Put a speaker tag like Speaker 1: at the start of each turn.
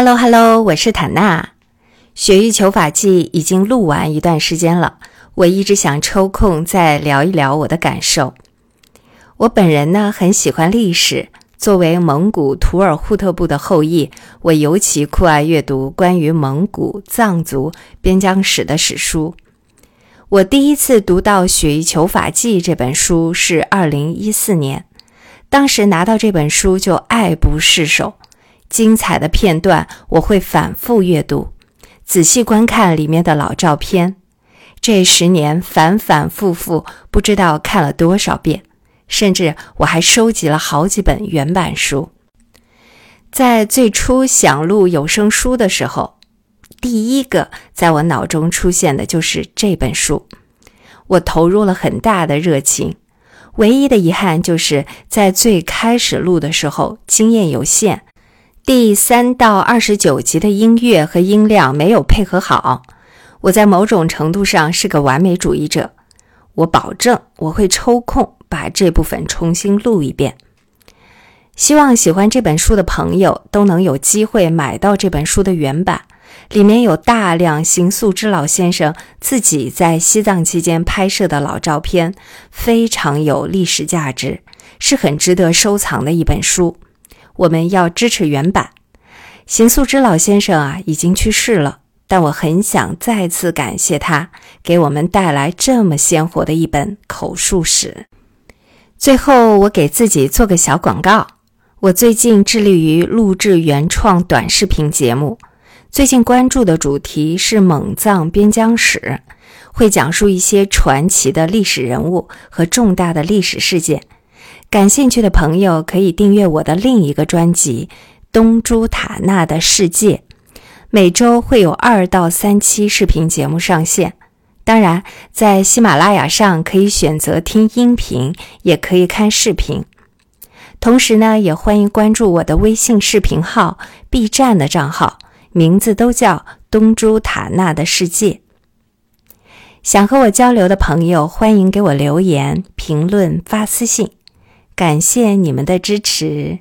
Speaker 1: Hello Hello，我是坦娜，《雪域求法记》已经录完一段时间了，我一直想抽空再聊一聊我的感受。我本人呢很喜欢历史，作为蒙古图尔扈特部的后裔，我尤其酷爱阅读关于蒙古、藏族边疆史的史书。我第一次读到《雪域求法记》这本书是二零一四年，当时拿到这本书就爱不释手。精彩的片段我会反复阅读，仔细观看里面的老照片。这十年反反复复，不知道看了多少遍，甚至我还收集了好几本原版书。在最初想录有声书的时候，第一个在我脑中出现的就是这本书，我投入了很大的热情。唯一的遗憾就是在最开始录的时候经验有限。第三到二十九集的音乐和音量没有配合好，我在某种程度上是个完美主义者。我保证我会抽空把这部分重新录一遍。希望喜欢这本书的朋友都能有机会买到这本书的原版，里面有大量邢素之老先生自己在西藏期间拍摄的老照片，非常有历史价值，是很值得收藏的一本书。我们要支持原版。邢素之老先生啊，已经去世了，但我很想再次感谢他，给我们带来这么鲜活的一本口述史。最后，我给自己做个小广告：我最近致力于录制原创短视频节目，最近关注的主题是蒙藏边疆史，会讲述一些传奇的历史人物和重大的历史事件。感兴趣的朋友可以订阅我的另一个专辑《东珠塔纳的世界》，每周会有二到三期视频节目上线。当然，在喜马拉雅上可以选择听音频，也可以看视频。同时呢，也欢迎关注我的微信视频号、B 站的账号，名字都叫《东珠塔纳的世界》。想和我交流的朋友，欢迎给我留言、评论、发私信。感谢你们的支持。